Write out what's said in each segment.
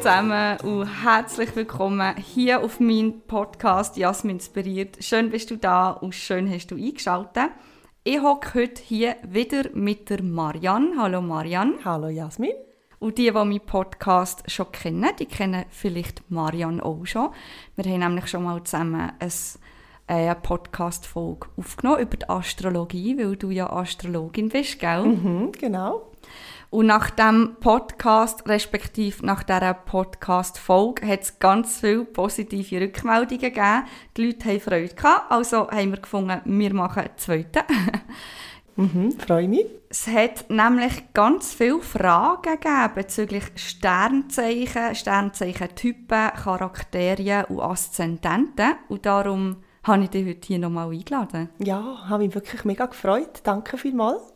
zusammen und herzlich willkommen hier auf meinem Podcast Jasmin inspiriert. Schön bist du da und schön hast du eingeschaltet. Ich hocke heute hier wieder mit der Marianne. Hallo Marianne. Hallo Jasmin. Und die, die meinen Podcast schon kennen, die kennen vielleicht Marianne auch schon. Wir haben nämlich schon mal zusammen eine Podcast-Folge aufgenommen über die Astrologie, weil du ja Astrologin bist, gell? Mhm, genau. Und nach dem Podcast, respektive nach dieser Podcast-Folge, hat es ganz viele positive Rückmeldungen gegeben. Die Leute haben Freude gehabt, also haben wir gefunden, wir machen einen zweiten. mhm, freue mich. Es hat nämlich ganz viele Fragen gegeben bezüglich Sternzeichen, Sternzeichentypen, Charakterien und Aszendenten. Und darum habe ich dich heute hier nochmal eingeladen. Ja, habe mich wirklich mega gefreut. Danke vielmals.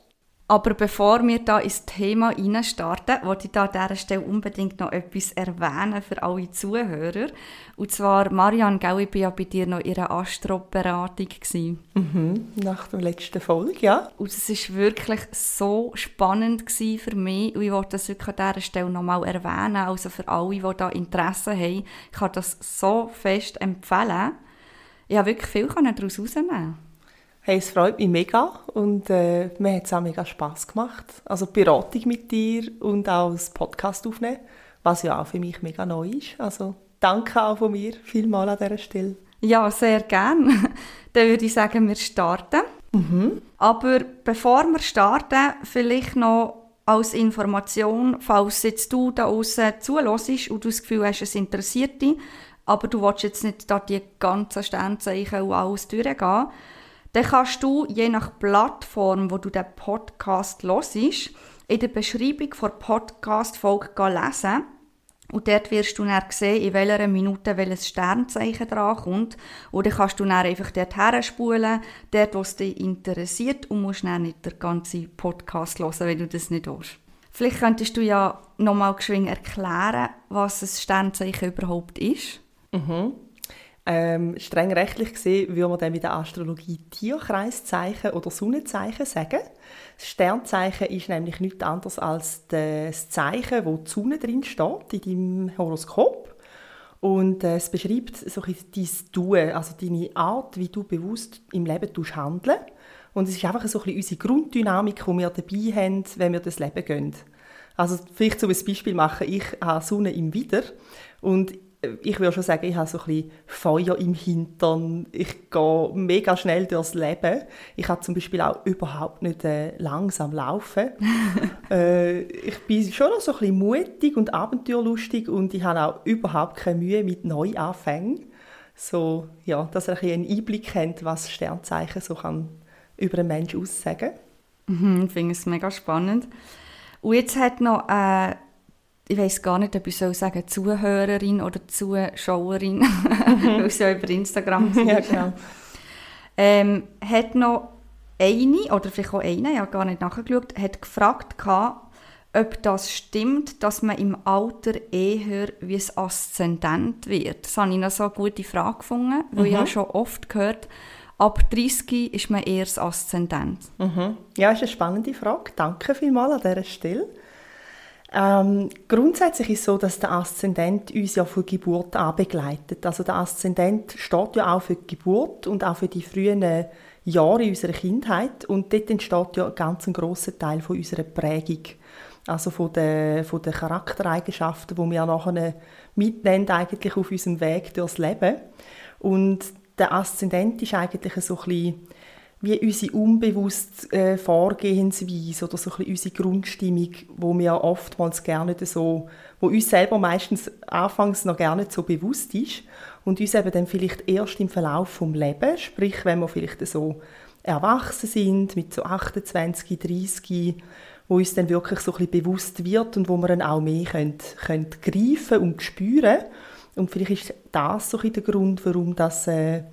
Aber bevor wir da ins Thema starten, wollte ich da an dieser Stelle unbedingt noch etwas erwähnen für alle Zuhörer. Und zwar, Marianne, gell, ich war ja bei dir noch in einer Astroberatung. Mhm, nach der letzten Folge, ja. Und es war wirklich so spannend für mich. Und ich wollte das wirklich an dieser Stelle noch mal erwähnen. Also für alle, die da Interesse haben, ich kann das so fest empfehlen. Ich habe wirklich viel daraus herausnehmen Hey, es freut mich mega und äh, mir hat es auch mega Spass gemacht. Also die Beratung mit dir und auch das Podcast aufnehmen, was ja auch für mich mega neu ist. Also danke auch von mir vielmal an dieser Stelle. Ja, sehr gerne. Dann würde ich sagen, wir starten. Mhm. Aber bevor wir starten, vielleicht noch als Information, falls jetzt du da außen zuhörst und du das Gefühl hast, es interessiert dich, aber du willst jetzt nicht da die ganzen Sternzeichen und alles durchgehen, dann kannst du je nach Plattform, wo du den Podcast hörst, in der Beschreibung der Podcast-Folge lesen. Und dort wirst du dann sehen, in welcher Minute welches Sternzeichen drankommt. Und dann kannst du dann einfach dort herspulen, dort, wo es dich interessiert und musst dann nicht den ganzen Podcast hören, wenn du das nicht willst. Vielleicht könntest du ja nochmal geschwind erklären, was ein Sternzeichen überhaupt ist. Mhm. Ähm, streng rechtlich gesehen würde man dann mit der Astrologie Tierkreiszeichen oder Sonnenzeichen sagen. Das Sternzeichen ist nämlich nichts anderes als das Zeichen, wo die Sonne drin steht in deinem Horoskop. Und äh, es beschreibt so ein dein Tun, also deine Art, wie du bewusst im Leben handeln Und es ist einfach so ein unsere Grunddynamik, die wir dabei haben, wenn wir das Leben gehen. Also vielleicht ein Beispiel machen, ich habe Sonne im Wider und ich würde schon sagen, ich habe so ein bisschen Feuer im Hintern. Ich gehe mega schnell durchs Leben. Ich kann zum Beispiel auch überhaupt nicht äh, langsam laufen. äh, ich bin schon noch so ein bisschen mutig und abenteuerlustig und ich habe auch überhaupt keine Mühe mit Neuanfängen. So, ja, dass ihr ein einen Einblick habt, was Sternzeichen so kann über einen Menschen aussagen. Mhm, ich finde es mega spannend. Und jetzt hat noch äh, ich weiß gar nicht, ob ich soll sagen Zuhörerin oder Zuschauerin, mhm. weil es ja über Instagram ist. ja, genau. ähm, hat noch eine, oder vielleicht auch eine, ich habe gar nicht nachgeschaut, hat gefragt, ob das stimmt, dass man im Alter eher wie ein Aszendent wird. Das habe ich noch so eine gute Frage gefunden, weil mhm. ich habe schon oft gehört, ab 30 ist man eher das Aszendent. Mhm. Ja, das ist eine spannende Frage. Danke vielmals an dieser Stelle. Ähm, grundsätzlich ist es so, dass der Aszendent uns ja von Geburt an begleitet. Also der Aszendent steht ja auch für die Geburt und auch für die frühen Jahre unserer Kindheit und dort entsteht ja ganz ein grosser Teil von unserer Prägung. Also von den, von den Charaktereigenschaften, die wir nachher mitnehmen eigentlich auf unserem Weg durchs Leben. Und der Aszendent ist eigentlich so ein bisschen wie unsere unbewusste äh, Vorgehensweise oder so ein unsere Grundstimmung, wo wir oftmals gerne so, wo uns selber meistens anfangs noch gar nicht so bewusst ist und uns eben dann vielleicht erst im Verlauf vom Leben, sprich wenn wir vielleicht so erwachsen sind mit so 28, 30, wo uns dann wirklich so ein bisschen bewusst wird und wo wir dann auch mehr können, können greifen und spüren. Und vielleicht ist das so ein der Grund, warum das äh,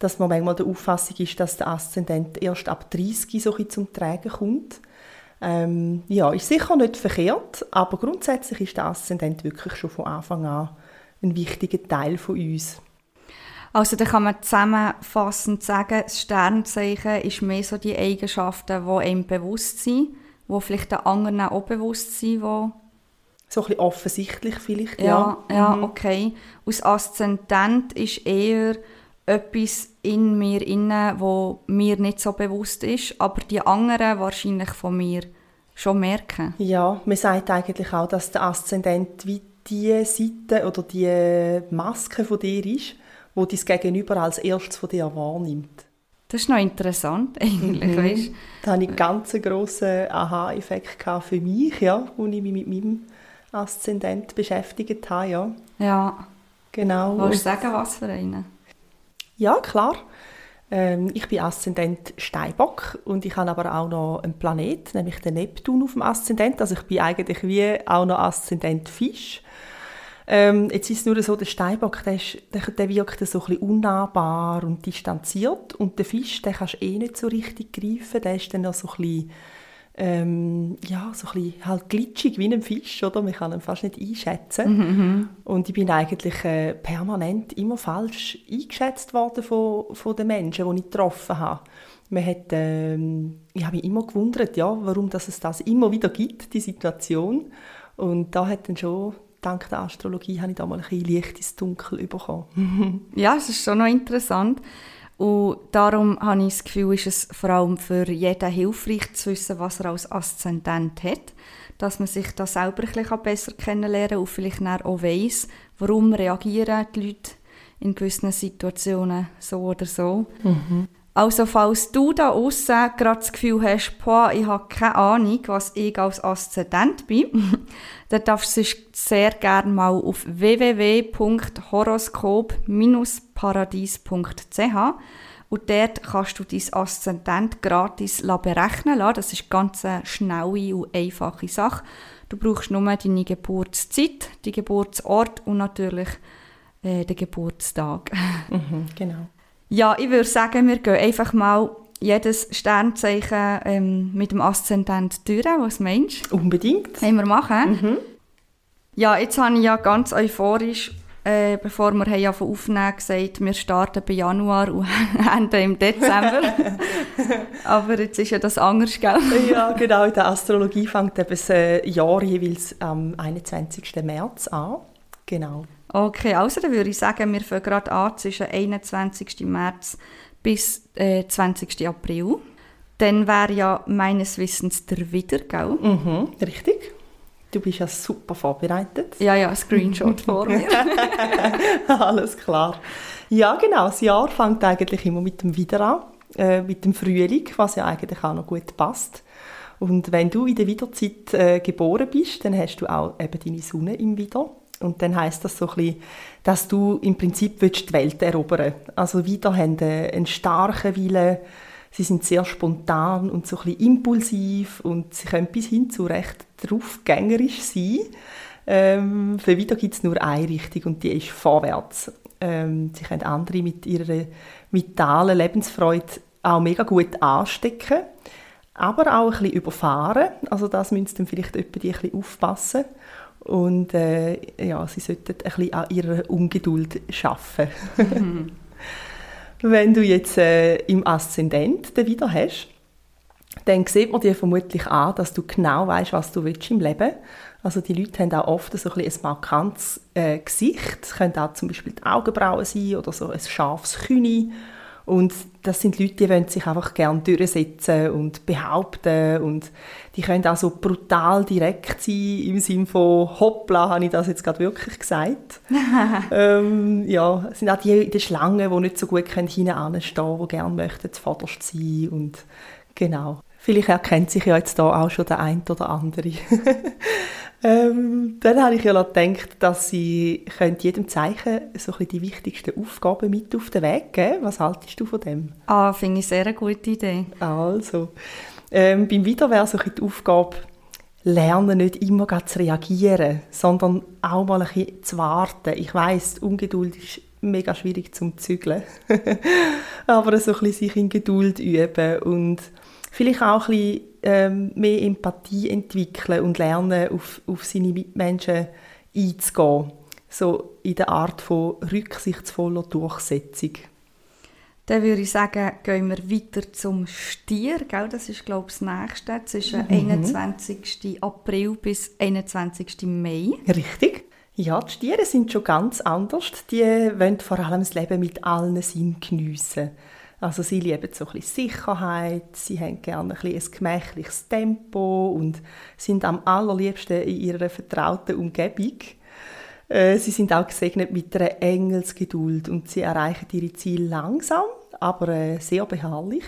dass man manchmal der Auffassung ist, dass der Aszendent erst ab 30 so zum Tragen kommt. Ähm, ja, ist sicher nicht verkehrt, aber grundsätzlich ist der Aszendent wirklich schon von Anfang an ein wichtiger Teil von uns. Also da kann man zusammenfassend sagen, das Sternzeichen ist mehr so die Eigenschaften, die einem bewusst sind, die vielleicht den anderen auch bewusst sind, die So ein bisschen offensichtlich vielleicht, Ja, ja. ja, okay. Aus Aszendent ist eher etwas in mir inne, wo mir nicht so bewusst ist, aber die anderen wahrscheinlich von mir schon merken. Ja, man sagt eigentlich auch, dass der Aszendent wie die Seite oder die Maske von dir ist, wo dein Gegenüber als erstes von dir wahrnimmt. Das ist noch interessant eigentlich, Mhm. weißt? Da hatte ich einen ganz grossen Aha-Effekt für mich, ja, als ich mich mit meinem Aszendent beschäftigt habe. Ja, Ja. genau. Willst du sagen, was für einen? Ja, klar. Ähm, ich bin Aszendent Steinbock und ich habe aber auch noch einen Planet, nämlich den Neptun auf dem Aszendent. Also ich bin eigentlich wie auch noch Aszendent Fisch. Ähm, jetzt ist es nur so, der Steinbock, der, ist, der, der wirkt so ein bisschen unnahbar und distanziert und der Fisch, den kannst du eh nicht so richtig greifen, der ist dann noch so ein bisschen, ähm, ja, so ein bisschen halt glitschig wie ein Fisch, oder? Man kann ihn fast nicht einschätzen. Und ich bin eigentlich äh, permanent immer falsch eingeschätzt worden von, von den Menschen, die ich getroffen habe. Man hat, ähm, ich habe mich immer gewundert, ja, warum dass es das immer wieder gibt, die Situation. Und da hat dann schon, dank der Astrologie, habe ich da mal ein bisschen Licht ins Dunkel bekommen. Ja, es ist schon noch interessant. Und darum habe ich das Gefühl, ist es vor allem für jeden hilfreich zu wissen, was er als Aszendent hat. Dass man sich da selber ein bisschen besser kennenlernen kann und vielleicht dann auch weiss, warum reagieren die Leute in gewissen Situationen so oder so. Also falls du da aussen gerade das Gefühl hast, boah, ich habe keine Ahnung, was ich als Aszendent bin, dann darfst du sehr gerne mal auf www.horoskop-paradies.ch und dort kannst du dein Aszendent gratis berechnen lassen. Das ist ganz eine schnelle und einfache Sache. Du brauchst nur deine Geburtszeit, die Geburtsort und natürlich äh, den Geburtstag. Mhm, genau. Ja, ich würde sagen, wir gehen einfach mal jedes Sternzeichen ähm, mit dem Aszendent durch. Was meinst du? Unbedingt. Wollen wir machen? Ja, jetzt habe ich ja ganz euphorisch, äh, bevor wir haben aufnehmen, gesagt, wir starten bei Januar und enden im Dezember. Aber jetzt ist ja das anders, gell? ja, genau. In der Astrologie fängt eben das äh, Jahr jeweils am 21. März an. Genau. Okay, also dann würde ich sagen, wir fangen gerade an zwischen 21. März bis äh, 20. April. Dann wäre ja meines Wissens der Widder, gell? Mhm, richtig. Du bist ja super vorbereitet. Ja, ja, ein Screenshot vor mir. Alles klar. Ja, genau. Das Jahr fängt eigentlich immer mit dem Wieder an, äh, mit dem Frühling, was ja eigentlich auch noch gut passt. Und wenn du in der Wiederzeit äh, geboren bist, dann hast du auch eben deine Sonne im Wieder. Und dann heißt das so ein bisschen, dass du im Prinzip willst die Welt erobern Also Wieder haben einen starken Willen, sie sind sehr spontan und so ein bisschen impulsiv und sie können bis hin zu recht draufgängerisch sein. Ähm, für Wieder gibt es nur eine Richtung und die ist vorwärts. Ähm, sie können andere mit ihrer vitalen Lebensfreude auch mega gut anstecken, aber auch ein bisschen überfahren. Also das sie dann vielleicht etwa die ein bisschen aufpassen. Und äh, ja, sie sollten ein bisschen an ihrer Ungeduld arbeiten. Wenn du jetzt äh, im Aszendent den wieder hast, dann sieht man dir vermutlich an, dass du genau weißt, was du willst im Leben. Also die Leute haben auch oft so ein, ein markantes äh, Gesicht. Es können auch zum Beispiel die Augenbrauen sein oder so ein scharfes Kühne. Und das sind Leute, die wollen sich einfach gerne durchsetzen und behaupten und die können auch so brutal direkt sein, im Sinne von «Hoppla, habe ich das jetzt gerade wirklich gesagt?» ähm, Ja, es sind auch die in der Schlange, die nicht so gut hinten anstehen die gerne möchten zuvorderst sein und genau. Vielleicht erkennt sich ja jetzt da auch schon der eine oder andere. ähm, dann habe ich ja gedacht, dass sie könnt jedem Zeichen so ein die wichtigsten Aufgaben mit auf den Weg geben. Was haltest du von dem? Ah, finde ich sehr eine gute Idee. Also, ähm, beim Wieder wäre so ein die Aufgabe, lernen nicht immer zu reagieren, sondern auch mal ein bisschen zu warten. Ich weiss, Ungeduld ist mega schwierig zum Zügeln. Aber so ein bisschen sich in Geduld üben und vielleicht auch ein bisschen ähm, mehr Empathie entwickeln und lernen, auf, auf seine Mitmenschen einzugehen. So in der Art von rücksichtsvoller Durchsetzung. Dann würde ich sagen, gehen wir weiter zum Stier. Gell? Das ist, glaube ich, das nächste. Zwischen mhm. 21. April bis 21. Mai. Richtig. Ja, die Stiere sind schon ganz anders. Die wollen vor allem das Leben mit allen Sinnen geniessen. Also sie lieben so ein bisschen Sicherheit, sie haben gerne ein, ein gemächliches Tempo und sind am allerliebsten in ihrer vertrauten Umgebung. Äh, sie sind auch gesegnet mit einer Engelsgeduld und sie erreichen ihre Ziele langsam, aber äh, sehr beharrlich.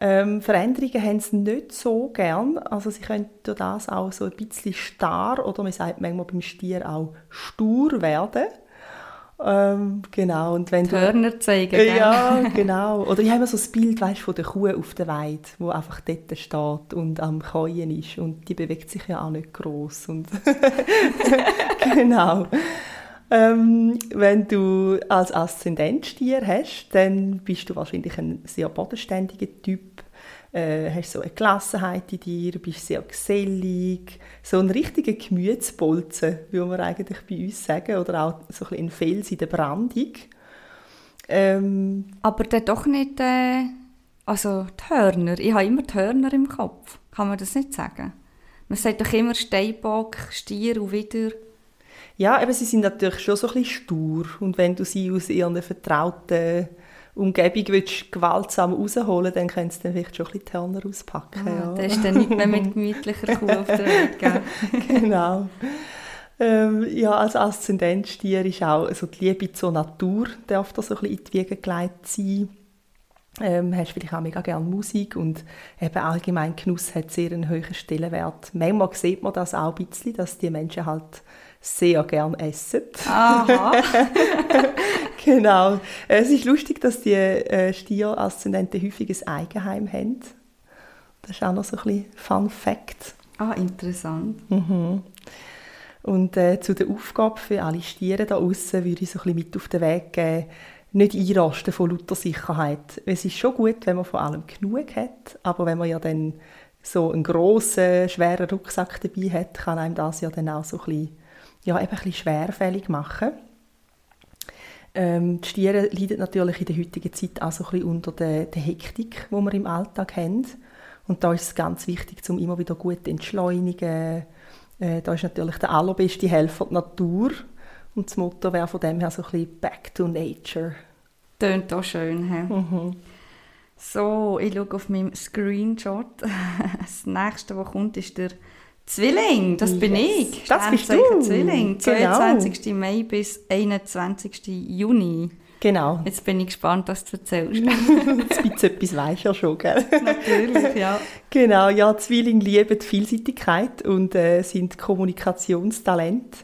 Ähm, Veränderungen haben sie nicht so gern. Also sie können durch das auch so ein bisschen starr oder man sagt manchmal beim Stier auch stur werden. Ähm, genau. Und wenn Hörner zeigen, äh, Ja, genau. Oder ich habe immer so das Bild weißt, von der Kuh auf der Weide, wo einfach dort steht und am Käuen ist. Und die bewegt sich ja auch nicht gross. Und genau. Ähm, wenn du als Aszendentstier hast, dann bist du wahrscheinlich ein sehr bodenständiger Typ, äh, hast so eine Gelassenheit in dir, bist sehr gesellig, so ein richtiger Gemütsbolzen, würde man eigentlich bei uns sagen, oder auch so ein, ein Fels in der Brandung. Ähm, Aber dann doch nicht, äh, also die Hörner, ich habe immer die Hörner im Kopf, kann man das nicht sagen? Man sagt doch immer Steinbock, Stier und wieder... Ja, aber sie sind natürlich schon so ein bisschen stur. Und wenn du sie aus ihren vertrauten Umgebung willst, gewaltsam rausholen dann kannst du dann vielleicht schon ein bisschen die Hörner auspacken. Ah, ja. Das ist dann nicht mehr mit gemütlicher Kuh auf der Welt, gell? genau. Ähm, ja, als Aszendentstier ist auch also die Liebe zur Natur darf da so ein bisschen in die Wiege gelegt sein. Ähm, hast vielleicht auch mega gerne Musik und eben allgemein Genuss hat sehr einen hohen Stellenwert. Manchmal sieht man das auch ein bisschen, dass die Menschen halt sehr gern essen. Aha. genau. Es ist lustig, dass die äh, Stier-Aszendenten häufig ein Eigenheim haben. Das ist auch noch so ein bisschen Fun Fact. Ah, interessant. Mhm. Und äh, zu der Aufgabe für alle Stiere da außen würde ich so ein bisschen mit auf den Weg geben, nicht einrasten von lauter Sicherheit. Es ist schon gut, wenn man vor allem genug hat, aber wenn man ja dann so einen grossen, schweren Rucksack dabei hat, kann einem das ja dann auch so ein bisschen ja, eben ein bisschen schwerfällig machen. Ähm, die Stiere leiden natürlich in der heutigen Zeit auch so ein bisschen unter der, der Hektik, die wir im Alltag haben. Und da ist es ganz wichtig, um immer wieder gut zu entschleunigen. Äh, da ist natürlich der allerbeste Helfer die Natur. Und das Motto wäre von dem her so ein bisschen «Back to Nature». Tönt auch schön. He? Mhm. So, ich schaue auf meinem Screenshot. Das nächste, was kommt, ist der Zwilling, das bin ich. Das bist du. Zwilling, 22. Genau. Mai bis 21. Juni. Genau. Jetzt bin ich gespannt, was du erzählst. Jetzt bisschen etwas ja schon, gell? Natürlich, ja. Genau, ja, Zwillinge lieben die Vielseitigkeit und äh, sind Kommunikationstalent.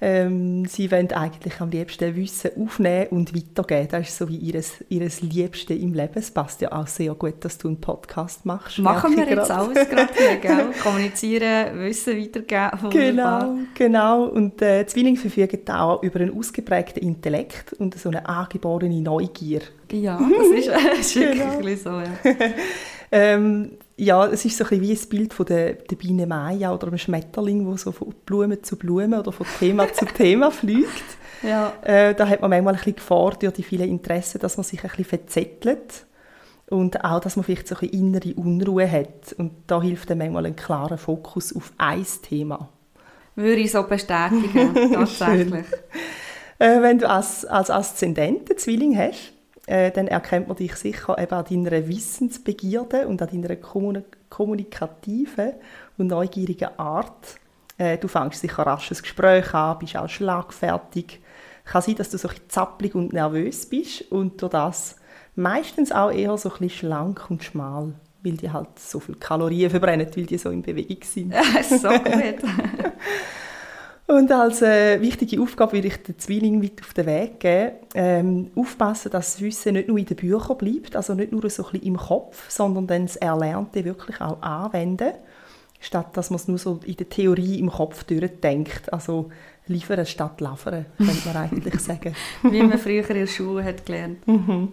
Ähm, sie wollen eigentlich am liebsten Wissen aufnehmen und weitergeben. Das ist so wie ihr, Liebste im Leben. Es passt ja auch sehr gut, dass du einen Podcast machst. Machen wir jetzt alles gerade gell? Kommunizieren, Wissen weitergeben. Genau, genau. Und äh, Zwillinge verfügen auch über einen ausgeprägten Intellekt und so eine angeborene Neugier. Ja, das ist, das ist wirklich genau. so. Ja. ähm, ja, es ist so ein wie ein Bild von der, der Biene Maya oder einem Schmetterling, der so von Blume zu Blume oder von Thema zu Thema fliegt. Ja. Äh, da hat man manchmal ein bisschen Gefahr durch die vielen Interessen, dass man sich ein bisschen verzettelt und auch, dass man vielleicht so ein bisschen innere Unruhe hat. Und da hilft dann manchmal ein klarer Fokus auf ein Thema. Würde ich so bestätigen, tatsächlich. äh, wenn du als, als Aszendenten Zwilling hast, äh, dann erkennt man dich sicher eben an deiner Wissensbegierde und an deiner kommunikativen und neugierigen Art. Äh, du fängst sicher rasch ein Gespräch an, bist auch schlagfertig. Kann sein, dass du so ein zappelig und nervös bist und durch das meistens auch eher so ein bisschen schlank und schmal, weil die halt so viel Kalorien verbrennen, weil die so in Bewegung sind. so gut. Und als äh, wichtige Aufgabe würde ich den Zwilling mit auf den Weg geben, ähm, aufpassen, dass das Wissen nicht nur in den Büchern bleibt, also nicht nur so ein bisschen im Kopf, sondern dann das Erlernte wirklich auch anwenden, statt dass man es nur so in der Theorie im Kopf durchdenkt. Also liefern statt lavern, könnte man eigentlich sagen. Wie man früher in der Schule hat gelernt. Mhm.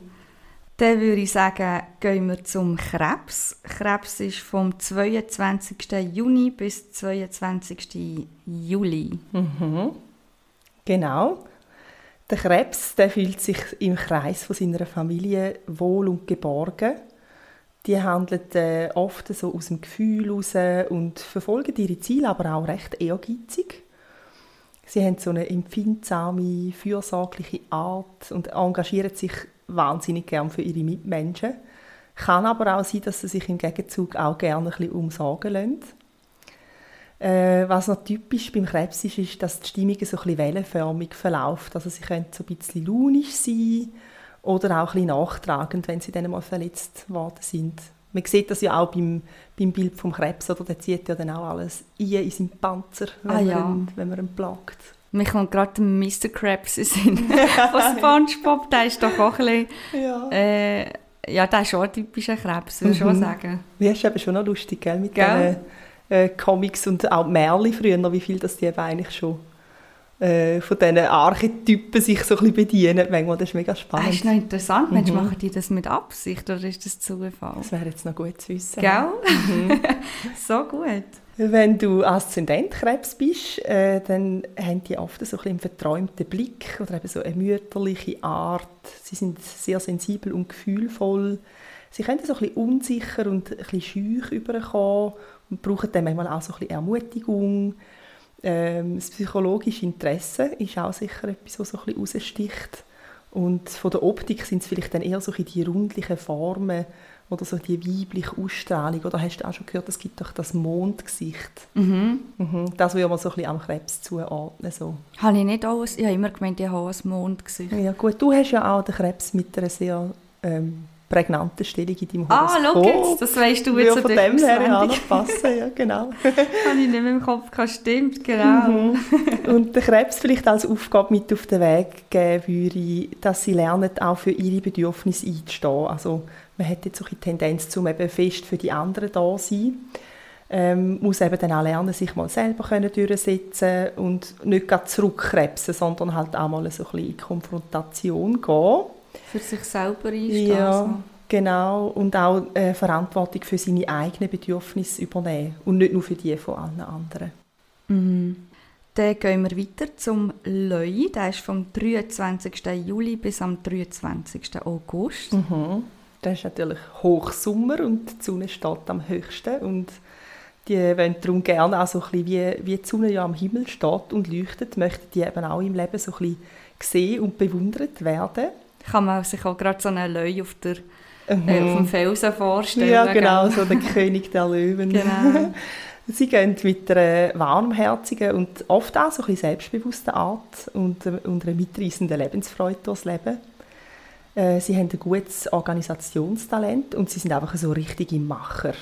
Dann würde ich sagen, gehen wir zum Krebs. Krebs ist vom 22. Juni bis 22. Juli. Mhm. Genau. Der Krebs der fühlt sich im Kreis von seiner Familie wohl und geborgen. Die handeln äh, oft so aus dem Gefühl heraus und verfolgen ihre Ziele aber auch recht ehrgeizig. Sie haben so eine empfindsame, fürsorgliche Art und engagieren sich wahnsinnig gern für ihre Mitmenschen. Kann aber auch sein, dass sie sich im Gegenzug auch gerne ein bisschen umsorgen lassen. Äh, was noch typisch beim Krebs ist, ist, dass die Stimmung so ein bisschen wellenförmig verläuft. Also sie können so ein bisschen launisch sein oder auch ein bisschen nachtragend, wenn sie dann mal verletzt worden sind. Man sieht das ja auch beim, beim Bild vom Krebs, oder? Der zieht ja dann auch alles ein in seinen Panzer, wenn, Ah, man, ja. ihn, wenn man ihn plagt. Mir kommt gerade Mr. Krabs in Sinn von Spongebob. Der ist doch auch ein bisschen, Ja. äh, ja, der ist schon ein typischer Krebs, würde ich schon Mhm. sagen. Ja, ist eben schon noch lustig, gell? Mit Gell? den äh, Comics und auch Märchen früher, wie viel das die eben eigentlich schon äh, von diesen Archetypen sich so ein bisschen bedienen. Manchmal, das ist mega Das spannend. ist noch interessant. Mensch, Mhm. machen die das mit Absicht oder ist das Zufall? Das wäre jetzt noch gut zu wissen. Gell? so gut. Wenn du Aszendentkrebs bist, äh, dann haben die oft so ein einen verträumten Blick oder eben so eine mütterliche Art. Sie sind sehr sensibel und gefühlvoll. Sie können so ein bisschen unsicher und ein bisschen schüch überkommen und brauchen dann manchmal auch so ein bisschen Ermutigung. Ähm, das psychologische Interesse ist auch sicher etwas, was so ein bisschen raussticht. Und von der Optik sind es vielleicht dann eher so die rundlichen Formen oder so die weibliche Ausstrahlung. Oder hast du auch schon gehört, es gibt doch das Mondgesicht. Mhm. Mhm. Das würde man so ein bisschen am Krebs zuordnen. So. Habe ich nicht alles, ich habe immer gemeint, ich habe ein Mondgesicht. Ja gut, du hast ja auch den Krebs mit einer sehr ähm, prägnanten Stellung in deinem Ah, Horoskop. schau jetzt, das weißt du jetzt so von dem her ja auch auswendig. noch passen, ja genau. Habe ich nicht mehr im Kopf gehabt, stimmt, genau. Mhm. Und der Krebs vielleicht als Aufgabe mit auf den Weg geben würde, dass sie lernen, auch für ihre Bedürfnisse einzustehen. Also man hat jetzt so eine Tendenz, zum eben fest für die anderen da zu sein. Ähm, muss eben dann auch lernen, sich mal selber können durchsetzen und nicht gerade zurückkrebsen, sondern halt auch mal so ein bisschen in Konfrontation gehen. Für sich selber einstehen. Ja, also. genau. Und auch äh, Verantwortung für seine eigenen Bedürfnisse übernehmen und nicht nur für die von allen anderen. Mhm. Dann gehen wir weiter zum Löi. Der ist vom 23. Juli bis am 23. August. Mhm. Das ist natürlich Hochsommer und die Sonne steht am höchsten und die wollen darum gerne auch so ein bisschen, wie, wie die Sonne ja am Himmel steht und leuchtet, möchten die eben auch im Leben so ein bisschen gesehen und bewundert werden. Kann man sich auch gerade so einen Löi auf, der, Mhm. äh, auf dem Felsen vorstellen. ja, genau, gell? so der König der Löwen. Genau. Sie gehen mit einer warmherzigen und oft auch so ein selbstbewussten Art und, äh, und einer mitreißenden Lebensfreude durchs Leben. Äh, Sie haben ein gutes Organisationstalent und sie sind einfach so richtige Macher.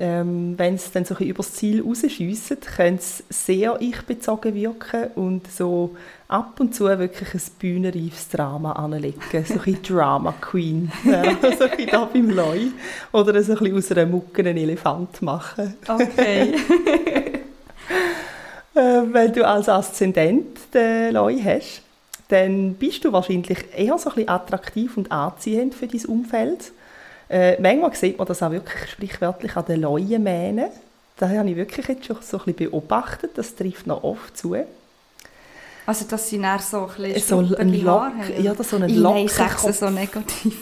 Ähm, wenn sie dann so ein übers Ziel rausschiessen, können sie sehr ich-bezogen wirken und so ab und zu wirklich ein bühnenreifes Drama anlegen. So ein Drama Queen. Ja, so ein da beim Leu. Oder so ein bisschen aus einer Mucke einen Elefant machen. Okay. Äh, wenn du als Aszendent den Leu hast, dann bist du wahrscheinlich eher so ein bisschen attraktiv und anziehend für dein Umfeld. Äh, manchmal sieht man das auch wirklich sprichwörtlich an den Leuenmähnen. Das habe ich wirklich jetzt schon so ein bisschen beobachtet. Das trifft noch oft zu. Also, dass sie dann so ein bisschen So ein Lock, ja, das so ein Ich nein, sag's Lockenkopf. so negativ.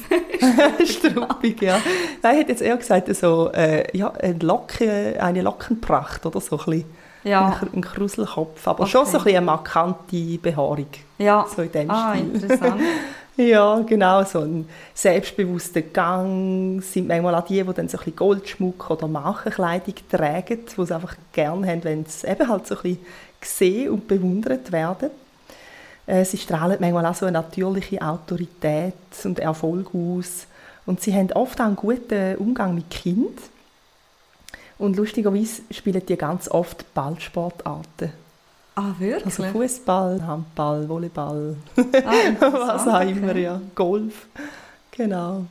Struppig, ja. Nein, ich hätte jetzt eher gesagt, so, äh, ja, eine, Locke, eine Lockenpracht oder so ein bisschen. Ja, Ein, ein Kruselkopf, aber schon so ein Okay. bisschen eine markante Behaarung. ja. So in dem Ah, Stil. interessant. Ja, genau, so ein selbstbewusster Gang sind manchmal auch die, die dann so ein bisschen Goldschmuck oder Markenkleidung tragen, die es einfach gerne haben, wenn sie eben halt so ein bisschen gesehen und bewundert werden. Äh, sie strahlen manchmal auch so eine natürliche Autorität und Erfolg aus und sie haben oft auch einen guten Umgang mit Kind. Und lustigerweise spielen die ganz oft Ballsportarten. Ah, wirklich? Also Fußball, Handball, Volleyball, ah, was auch immer, okay. ja. Golf. Genau.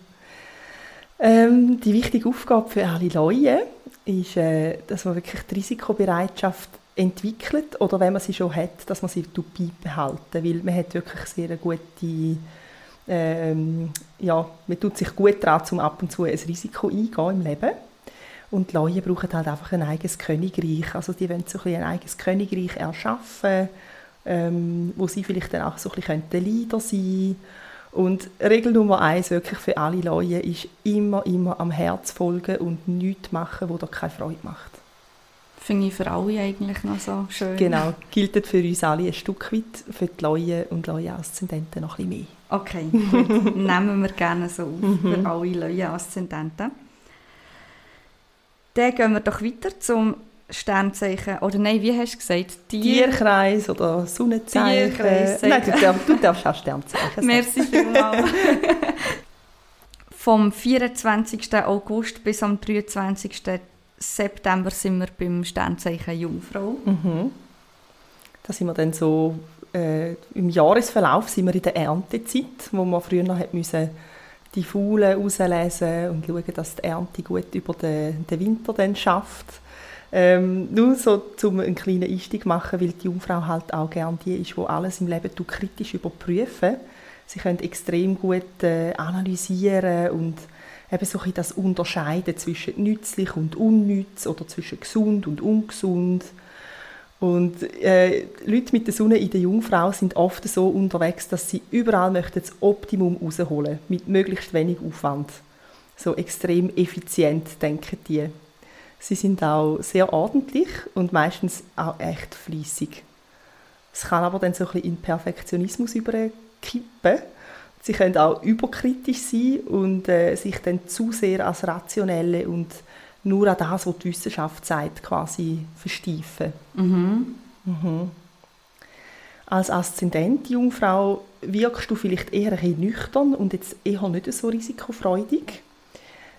Ähm, die wichtige Aufgabe für alle Leute ist, äh, dass man wirklich die Risikobereitschaft entwickelt oder wenn man sie schon hat, dass man sie beibehalten weil man hat wirklich sehr gute ähm, ja, man tut sich gut daran, um ab und zu ein Risiko eingehen im Leben. Und die Leute brauchen halt einfach ein eigenes Königreich. Also die wollen so ein, ein eigenes Königreich erschaffen ähm, wo sie vielleicht dann auch so ein bisschen Leader sein Und Regel Nummer eins wirklich für alle Leute ist immer, immer am Herz folgen und nichts machen, wo dir keine Freude macht. Finde ich für alle eigentlich noch so schön. Genau, gilt für uns alle ein Stück weit, für die Leute und Leute-Aszendenten noch ein bisschen mehr. Okay, gut. Nehmen wir gerne so auf mhm. für alle Leute-Aszendenten. Dann gehen wir doch weiter zum Sternzeichen, oder nein, wie hast du gesagt? Tier Tierkreis oder Sonnenzeichen. Tierkreis. Nein, du darfst, du darfst auch Sternzeichen sagen. Merci vielmals. Vom 24. August bis am 23. September sind wir beim Sternzeichen Jungfrau. Mhm. Da sind wir dann so, äh, im Jahresverlauf sind wir in der Erntezeit, wo man früher noch hat müssen die Faulen rauslesen und schauen, dass die Ernte gut über den, den Winter dann schafft. Ähm, nur so, um einen kleinen Einstieg zu machen, weil die Jungfrau halt auch gerne die ist, die alles im Leben kritisch überprüfen. Sie können extrem gut äh, analysieren und eben so das Unterscheiden zwischen nützlich und unnütz oder zwischen gesund und ungesund. Und äh, Leute mit der Sonne in der Jungfrau sind oft so unterwegs, dass sie überall möchten das Optimum rausholen mit möglichst wenig Aufwand. So extrem effizient denken die. Sie sind auch sehr ordentlich und meistens auch echt fließig. Es kann aber dann so ein bisschen in Perfektionismus überkippen. Sie können auch überkritisch sein und äh, sich dann zu sehr als rationelle und nur an das, was die Wissenschaft sagt, quasi versteifen. Mhm. Mhm. Als Aszendent Jungfrau wirkst du vielleicht eher ein nüchtern und jetzt eher nicht so risikofreudig.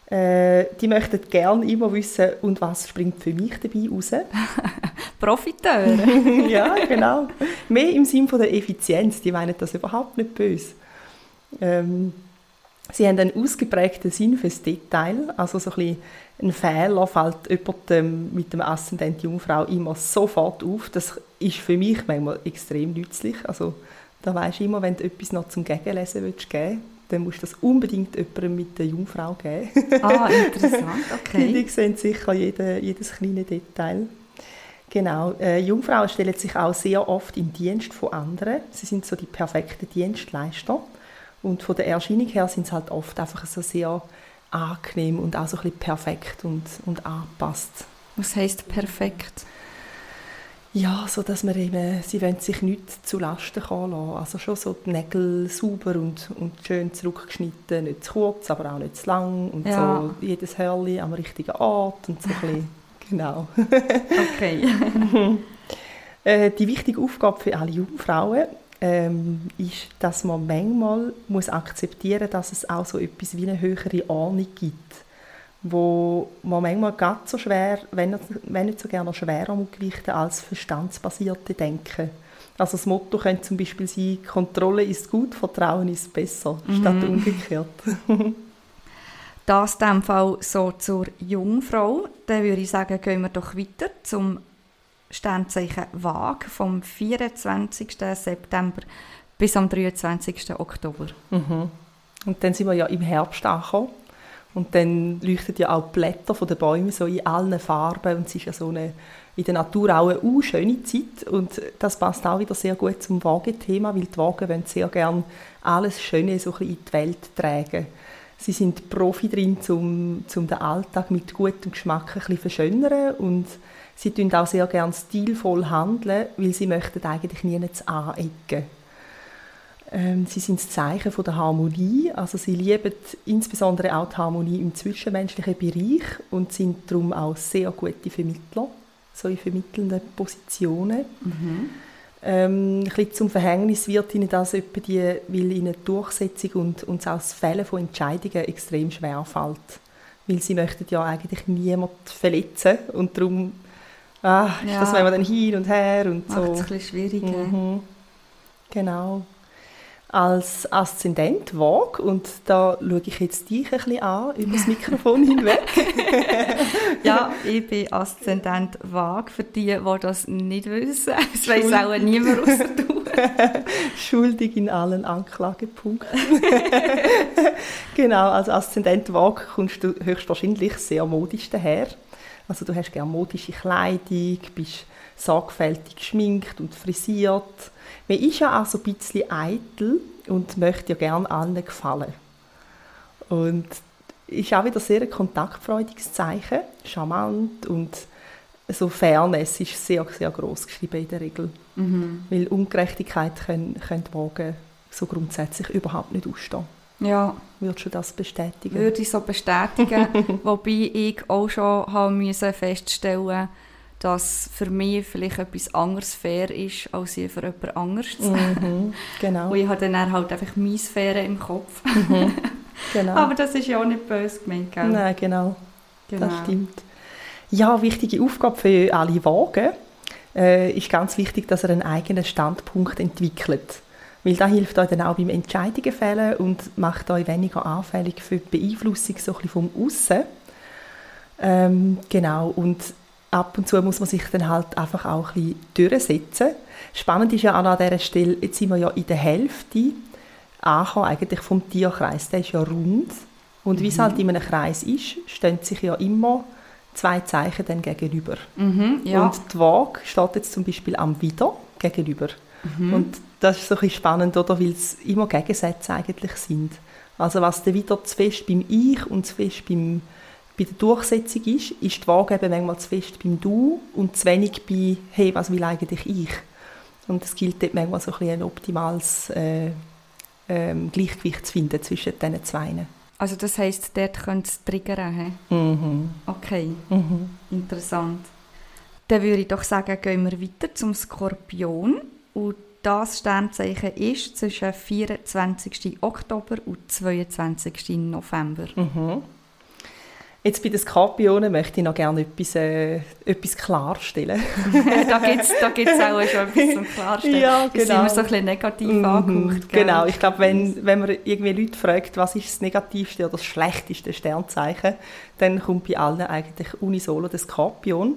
Äh, die möchten gerne immer wissen, und was springt für mich dabei raus. Profiteur. ja, genau. Mehr im Sinne der Effizienz. Die meinen das überhaupt nicht böse. Ähm, sie haben einen ausgeprägten Sinn fürs Detail. Also so ein, bisschen ein Fehler fällt jemandem mit dem Aszendent Jungfrau immer sofort auf. Das ist für mich manchmal extrem nützlich. Also da weisst du immer, wenn du etwas noch zum Gegenlesen willst, geben dann musst du das unbedingt jemandem mit der Jungfrau geben. ah, interessant, okay. Die sehen sicher jede, jedes kleine Detail. Genau, äh, Jungfrauen stellen sich auch sehr oft im Dienst von anderen. Sie sind so die perfekten Dienstleister. Und von der Erscheinung her sind sie halt oft einfach so sehr angenehm und auch so ein bisschen perfekt und, und angepasst. Was heißt perfekt? Ja, so dass man eben, sie wollen sich nicht zu Lasten lassen. Also schon so die Nägel sauber und, und schön zurückgeschnitten, nicht zu kurz, aber auch nicht zu lang und ja. so jedes Hörli am richtigen Ort und so ein bisschen, genau. okay. äh, die wichtige Aufgabe für alle Jungfrauen ähm, ist, dass man manchmal muss akzeptieren muss, dass es auch so etwas wie eine höhere Ordnung gibt wo man manchmal ganz so schwer, wenn, wenn nicht so gerne schwerer gewichten als verstandsbasierte Denken. Also das Motto könnte zum Beispiel sein, Kontrolle ist gut, Vertrauen ist besser, mhm. statt umgekehrt. das in dem Fall so zur Jungfrau. Dann würde ich sagen, gehen wir doch weiter zum Sternzeichen Waage vom 24. September bis am 23. Oktober. Mhm. Und dann sind wir ja im Herbst angekommen. Und dann leuchten ja auch die Blätter der Bäume so in allen Farben und es ist ja so eine, in der Natur auch eine schöne Zeit und das passt auch wieder sehr gut zum Wagenthema, weil die Wagen wollen sehr gerne alles Schöne so in die Welt tragen. Sie sind Profi drin, um, um den Alltag mit gutem Geschmack ein bisschen verschönern und sie tun auch sehr gerne stilvoll handeln, weil sie möchten eigentlich nie anecken ähm, sie sind das Zeichen von der Harmonie, also sie lieben insbesondere auch die Harmonie im zwischenmenschlichen Bereich und sind darum auch sehr gute Vermittler, so in vermittelnden Positionen. Mhm. Ähm, ein bisschen zum Verhängnis wird ihnen das etwa die, weil ihnen die Durchsetzung und, und das Fällen von Entscheidungen extrem schwer fällt. Weil sie möchten ja eigentlich niemand verletzen und darum ah, ja. das wollen wir dann hin und her und Macht so. Macht es ein bisschen schwierig. Mhm. Genau als Aszendent Waage und da schaue ich jetzt dich ein bisschen an, über das Mikrofon hinweg. ja, ich bin Aszendent Waage, für die, die das nicht wissen. Das weiß auch niemand außer du. Schuldig in allen Anklagepunkten. genau, als Aszendent Waage kommst du höchstwahrscheinlich sehr modisch daher. Also du hast gerne modische Kleidung, bist sorgfältig geschminkt und frisiert. Man ist ja auch so ein bisschen eitel und möchte ja gerne allen gefallen. Und ist auch wieder sehr ein kontaktfreudiges Zeichen, charmant und so Fairness ist sehr, sehr groß geschrieben in der Regel. Mhm. Weil Ungerechtigkeit können, können Wagen so grundsätzlich überhaupt nicht ausstehen. Ja. Würdest du das bestätigen? Würde ich so bestätigen, wobei ich auch schon haben müssen feststellen dass für mich vielleicht etwas anderes fair ist, als für jemand anderes. Mhm, genau. Und ich habe dann halt einfach meine Sphäre im Kopf. Mhm, genau. Aber das ist ja auch nicht böse gemeint, gell? Nein, genau. genau. Das stimmt. Ja, wichtige Aufgabe für alle Wagen äh, ist ganz wichtig, dass er einen eigenen Standpunkt entwickelt. Weil das hilft euch dann auch beim Entscheidungen fällen und macht euch weniger anfällig für die Beeinflussung so ein vom Aussen. Ähm, genau, und ab und zu muss man sich dann halt einfach auch ein bisschen durchsetzen. Spannend ist ja auch an dieser Stelle, jetzt sind wir ja in der Hälfte angekommen, eigentlich vom Tierkreis. Der ist ja rund. Und mhm. wie es halt in einem Kreis ist, stehen sich ja immer zwei Zeichen dann gegenüber. Mhm, ja. Und die Waage steht jetzt zum Beispiel am Wider gegenüber. Mhm. Und das ist so ein spannend, oder, weil es immer Gegensätze eigentlich sind. Also was der wieder zu fest beim Ich und zu fest beim, bei der Durchsetzung ist, ist die Waage eben manchmal zu fest beim Du und zu wenig bei «Hey, was will eigentlich ich?» Und es gilt dort manchmal so ein, ein optimales äh, äh, Gleichgewicht zu finden zwischen diesen zwei. Also das heisst, dort könnte es triggern? Mhm. Okay, mhm. interessant. Dann würde ich doch sagen, gehen wir weiter zum Skorpion. Und das Sternzeichen ist zwischen 24. Oktober und 22. November. Mhm. Jetzt bei den Skorpionen möchte ich noch gerne etwas, äh, etwas klarstellen. da gibt es da gibt's auch schon etwas zum Klarstellen. Ja, genau. Sind immer so ein bisschen negativ mhm, angehaucht. Genau, ich glaube, wenn, wenn man irgendwie Leute fragt, was ist das negativste oder das schlechteste Sternzeichen, dann kommt bei allen eigentlich unisono der Skorpion.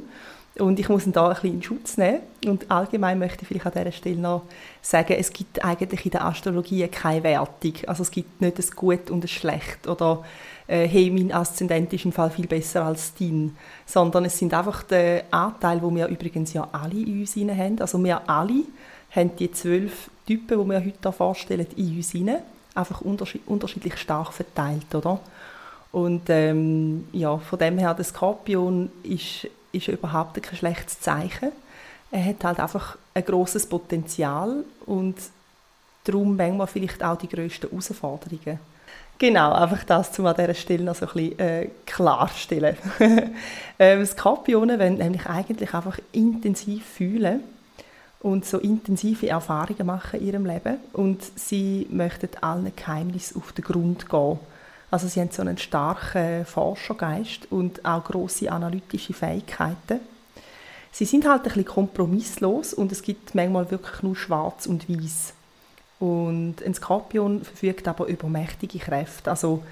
Und ich muss ihn da ein bisschen in Schutz nehmen. Und allgemein möchte ich vielleicht an dieser Stelle noch sagen, es gibt eigentlich in der Astrologie keine Wertung. Also es gibt nicht ein Gut und ein Schlecht oder äh, hey, mein Aszendent ist im Fall viel besser als dein. Sondern es sind einfach die Anteile, die wir übrigens ja alle in uns haben. Also wir alle haben die zwölf Typen, die wir heute vorstellen, in uns hinein. Einfach unterschiedlich stark verteilt, oder? Und ähm, ja, von dem her, der Skorpion ist ist überhaupt kein schlechtes Zeichen. Er hat halt einfach ein großes Potenzial und darum manchmal vielleicht auch die grössten Herausforderungen. Genau, einfach das, um an dieser Stelle noch so ein bisschen äh, klarstellen. ähm, Skorpione wollen nämlich eigentlich einfach intensiv fühlen und so intensive Erfahrungen machen in ihrem Leben und sie möchten allen Geheimnissen auf den Grund gehen also sie haben so einen starken Forschergeist und auch große analytische Fähigkeiten. Sie sind halt ein bisschen kompromisslos und es gibt manchmal wirklich nur Schwarz und Weiß. Und ein Skorpion verfügt aber über mächtige Kräfte. Also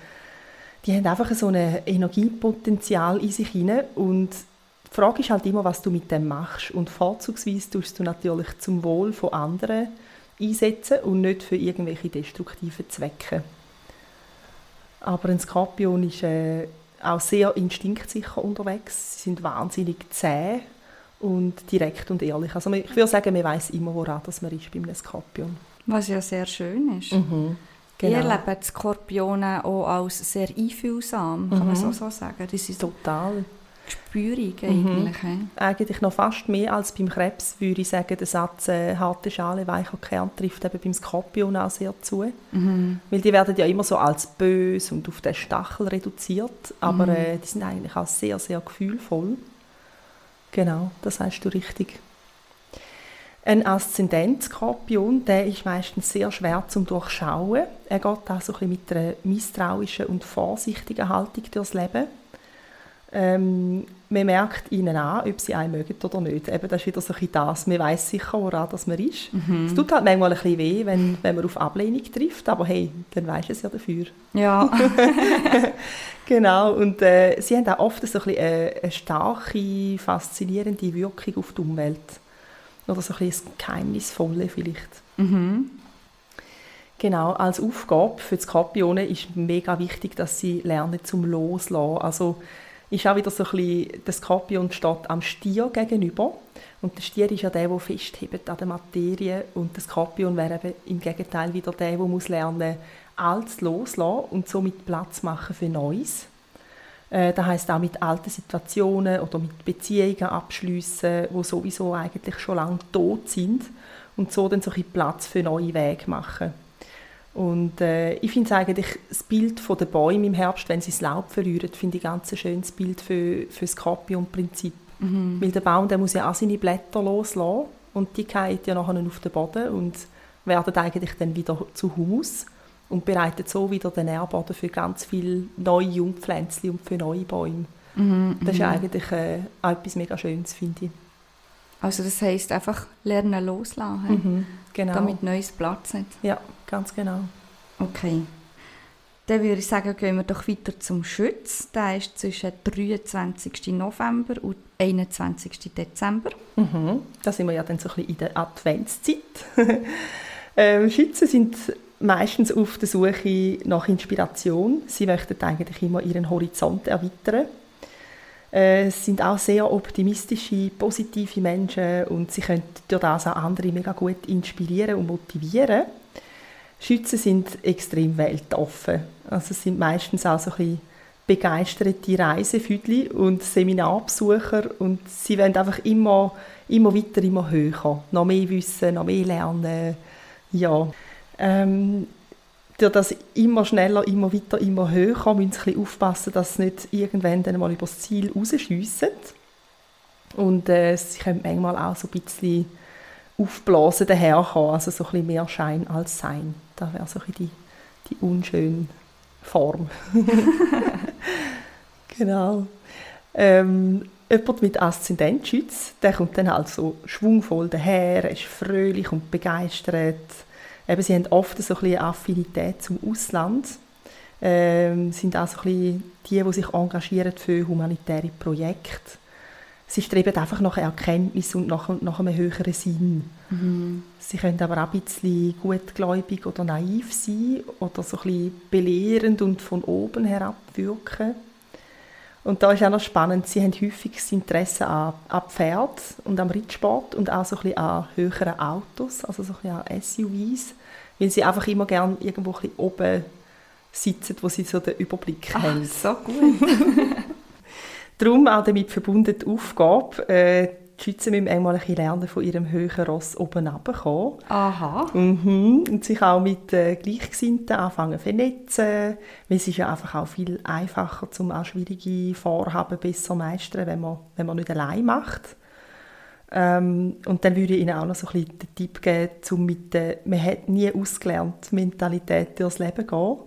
die haben einfach so ein Energiepotenzial in sich hinein und die Frage ist halt immer, was du mit dem machst. Und vorzugsweise tust du natürlich zum Wohl von anderen einsetzen und nicht für irgendwelche destruktiven Zwecke. Aber ein Skorpion ist äh, auch sehr instinktsicher unterwegs. Sie sind wahnsinnig zäh und direkt und ehrlich. Also ich würde sagen, man weiß immer, woran das man ist bei einem Skorpion. Was ja sehr schön ist. Mhm, genau. Ihr lebt Skorpione auch als sehr einfühlsam, kann mhm. man so, so sagen. Das ist Total gespürig eigentlich. Mhm. Eigentlich noch fast mehr als beim Krebs, würde ich sagen, der Satz äh, «harte Schale, weicher Kern» trifft eben beim Skorpion auch sehr zu. Mhm. Weil die werden ja immer so als bös und auf den Stachel reduziert, aber mhm. äh, die sind eigentlich auch sehr, sehr gefühlvoll. Genau, das heißt du richtig. Ein Aszendent-Skorpion, der ist meistens sehr schwer zum Durchschauen. Er geht auch so ein bisschen mit einer misstrauischen und vorsichtigen Haltung durchs Leben ähm, man merkt ihnen an, ob sie einen mögen oder nicht. Eben, das ist wieder so ein das. Man weiß sicher, woran das man ist. Mhm. Es tut halt manchmal ein bisschen weh, wenn, wenn man auf Ablehnung trifft, aber hey, dann weiß es ja dafür. Ja. genau, und äh, sie haben auch oft so ein bisschen eine, äh, eine starke, faszinierende Wirkung auf die Umwelt. Oder so ein bisschen das Geheimnisvolle vielleicht. Mhm. Genau, als Aufgabe für die Skorpione ist mega wichtig, dass sie lernen zum Loslassen. Also ist auch wieder so ein bisschen, der Skorpion steht am Stier gegenüber. Und der Stier ist ja der, der festhebt an der Materie. Und der Skorpion wäre eben im Gegenteil wieder der, der muss lernen Altes loslassen und somit Platz machen für Neues. Äh, das heißt auch mit alten Situationen oder mit Beziehungen abschließen, wo sowieso eigentlich schon lange tot sind und so dann so ein Platz für neue Wege machen. Und äh, ich finde eigentlich das Bild von den Bäumen im Herbst, wenn sie das Laub verlieren, finde ich ganz ein schönes Bild für, für das Skorpion-Prinzip. Mhm. Weil der Baum der muss ja auch seine Blätter loslassen und die fallen ja nachher auf den Boden und werden eigentlich dann wieder zu Humus und bereitet so wieder den Nährboden für ganz viele neue Jungpflänzchen und für neue Bäume. Mhm, das ist mhm. eigentlich äh, etwas mega Schönes, finde ich. Also das heisst einfach lernen loslassen, mhm, genau. damit neues Platz hat. Ja, ganz genau. Okay. Dann würde ich sagen, gehen wir doch weiter zum Schütz. Der ist zwischen 23. November und 21. Dezember. Mhm. Da sind wir ja dann so ein bisschen in der Adventszeit. ähm, Schützen sind meistens auf der Suche nach Inspiration. Sie möchten eigentlich immer ihren Horizont erweitern. Äh, es sind auch sehr optimistische, positive Menschen und sie können durch das auch andere mega gut inspirieren und motivieren. Schützen sind extrem weltoffen. Also sind meistens auch so ein bisschen begeisterte Reisefüdli und Seminarbesucher und sie wollen einfach immer, immer weiter, immer höher. Noch mehr wissen, noch mehr lernen. Ja. Ähm, durch das immer schneller, immer weiter, immer höher, müssen sie ein aufpassen, dass sie nicht irgendwann dann mal über das Ziel rausschiessen. Und äh, sie können manchmal auch so ein bisschen aufblasen daherkommen, also so ein bisschen mehr Schein als Sein. Das wäre so ein bisschen die, die unschöne Form. genau. Ähm, jemand mit Aszendentschütz, der kommt dann halt so schwungvoll daher, ist fröhlich und begeistert, Eben, sie haben oft so ein eine Affinität zum Ausland. Ähm, sind auch so ein bisschen die, die sich engagieren für humanitäre Projekte. Sie streben einfach nach Erkenntnis und nach, nach einem höheren Sinn. Mhm. Sie können aber auch ein bisschen gutgläubig oder naiv sein oder so ein bisschen belehrend und von oben herab wirken. Und da ist auch noch spannend, sie haben häufig das Interesse an, an Pferd und am Reitsport und auch so ein bisschen an höheren Autos, also so ein bisschen an SUVs, weil sie einfach immer gerne irgendwo ein bisschen oben sitzen, wo sie so den Überblick Ach, haben. so gut. Darum auch damit verbunden die Aufgabe, äh, die Schützen müssen einmal ein bisschen lernen, von ihrem höheren Ross oben runterzukommen. Aha. Mhm. Und sich auch mit äh, Gleichgesinnten anfangen zu vernetzen. Es ist ja einfach auch viel einfacher, um auch schwierige Vorhaben besser zu meistern, wenn man, wenn man nicht allein macht. Ähm, und dann würde ich Ihnen auch noch so ein bisschen den Tipp geben, um mit der «Man hat nie ausgelernt» Mentalität durchs Leben zu gehen.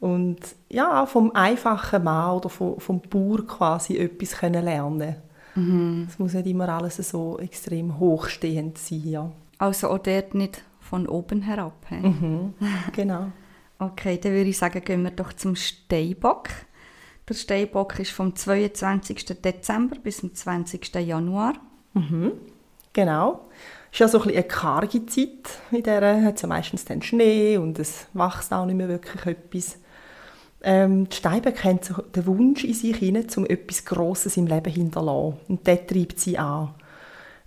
Und ja, vom einfachen Mann oder vom, vom Bauer quasi etwas können lernen Mhm. Es muss nicht immer alles so extrem hochstehend sein. Ja. Also auch dort nicht von oben herab. Mhm. Genau. okay, dann würde ich sagen, gehen wir doch zum Steinbock. Der Steinbock ist vom 22. Dezember bis zum 20. Januar. Mhm. Genau. Es ist ja so ein eine karge Zeit. In der hat es ja meistens dann Schnee und es wächst auch nicht mehr wirklich etwas. Ähm, die Steinbock haben so den Wunsch in sich hinein, um etwas Grosses im Leben hinterlassen. Und das treibt sie an.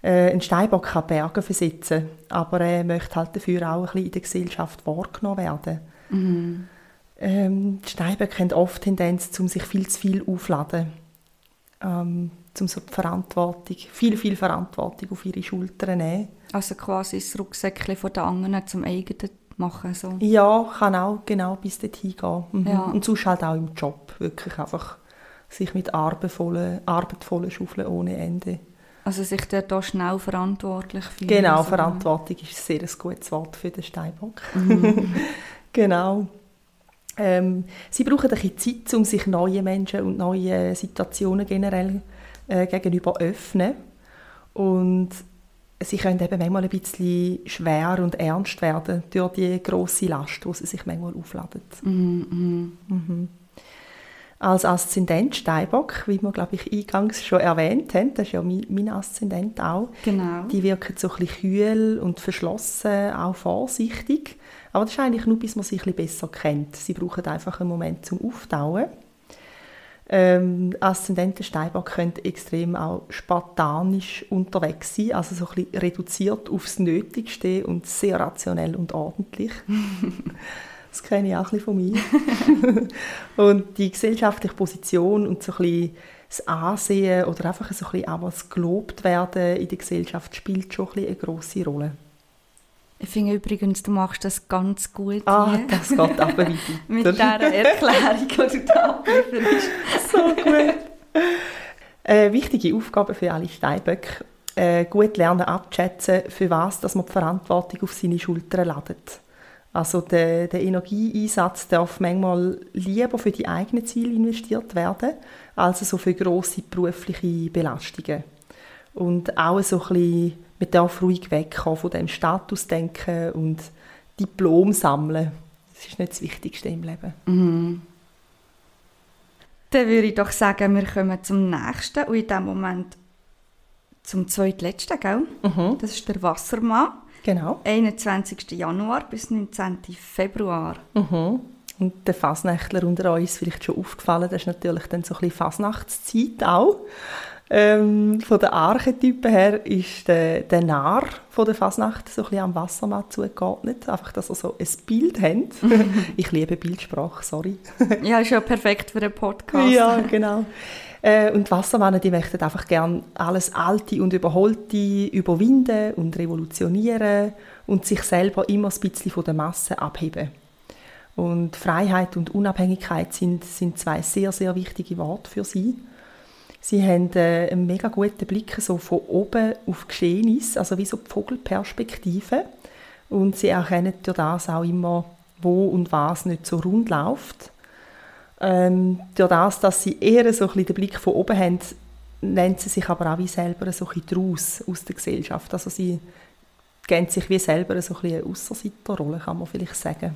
Äh, ein Steinbock kann Berge versetzen, aber er möchte halt dafür auch ein bisschen in der Gesellschaft wahrgenommen werden. Mhm. Ähm, die Steinböcke haben oft Tendenz, um sich viel zu viel aufzuladen. Ähm, um so die Verantwortung, viel, viel Verantwortung auf ihre Schultern zu nehmen. Also quasi das Rucksäckchen von den anderen zum eigenen machen. So. Ja, kann auch genau bis dorthin gehen. Mhm. Ja. Und sonst halt auch im Job. Wirklich einfach sich mit arbeitvollen, arbeitvollen Schaufeln ohne Ende. Also sich dort auch schnell verantwortlich fühlen. Genau, also. Verantwortung ist sehr ein gutes Wort für den Steinbock. Mhm. genau. Ähm, sie brauchen ein bisschen Zeit, um sich neuen Menschen und neuen Situationen generell äh, gegenüber zu öffnen. Und sie können eben manchmal ein bisschen schwer und ernst werden durch die große Last, die sie sich manchmal aufladen. Mm Mhm. Als Aszendent Steinbock, wie wir glaube ich eingangs schon erwähnt haben, das ist ja mein, mein Aszendent auch. Genau. Die wirken so ein bisschen kühl und verschlossen, auch vorsichtig. Aber das ist eigentlich nur, bis man sie ein bisschen besser kennt. Sie brauchen einfach einen Moment zum Auftauen. Ähm, Aszendenten Steinbock können extrem auch spartanisch unterwegs sein, also so ein bisschen reduziert aufs Nötigste und sehr rationell und ordentlich. das kenne ich auch ein bisschen von mir. und die gesellschaftliche Position und so ein bisschen das Ansehen oder einfach so ein bisschen auch was gelobt werden in der Gesellschaft spielt schon ein bisschen eine grosse Rolle. Ich finde übrigens, du machst das ganz gut Ah, hier. das geht aber weiter. Mit dieser Erklärung, die du da ablieferst. so gut. Äh, wichtige Aufgabe für alle Steinböcke. Äh, gut lernen abzuschätzen, für was dass man die Verantwortung auf seine Schultern ladet. Also der, der Energieeinsatz darf manchmal lieber für die eigenen Ziele investiert werden, als so für grosse berufliche Belastungen. Und auch so ein bisschen, man darf ruhig wegkommen von dem Statusdenken und Diplom sammeln. Das ist nicht das Wichtigste im Leben. Dann würde ich doch sagen, wir kommen zum nächsten und in diesem Moment zum zweitletzten, gell? Mhm. Das ist der Wassermann. Genau. 21. Januar bis 19. Februar. Mhm. Und der Fasnächtler unter uns ist vielleicht schon aufgefallen, das ist natürlich dann so ein bisschen Fasnachtszeit auch. Ähm, von den Archetypen her ist der, der Narr von der Fasnacht so ein bisschen am Wassermann zugeordnet. Einfach, dass er so ein Bild hat. ich liebe Bildsprache, sorry. Ja, ist ja perfekt für einen Podcast. Ja, genau. Äh, und die Wassermänner, die möchten einfach gern alles Alte und Überholte überwinden und revolutionieren und sich selber immer ein bisschen von der Masse abheben. Und Freiheit und Unabhängigkeit sind, sind zwei sehr, sehr wichtige Worte für sie. Sie haben äh, einen mega guten Blick so von oben auf Geschehnisse, also wie so die Vogelperspektive. Und sie erkennen durch das auch immer, wo und was nicht so rund läuft. Ähm, durch das, dass sie eher so ein bisschen den Blick von oben haben, nennen sie sich aber auch wie selber so ein bisschen draus aus der Gesellschaft. Also sie geben sich wie selber so ein bisschen eine Ausserseiterrolle, kann man vielleicht sagen.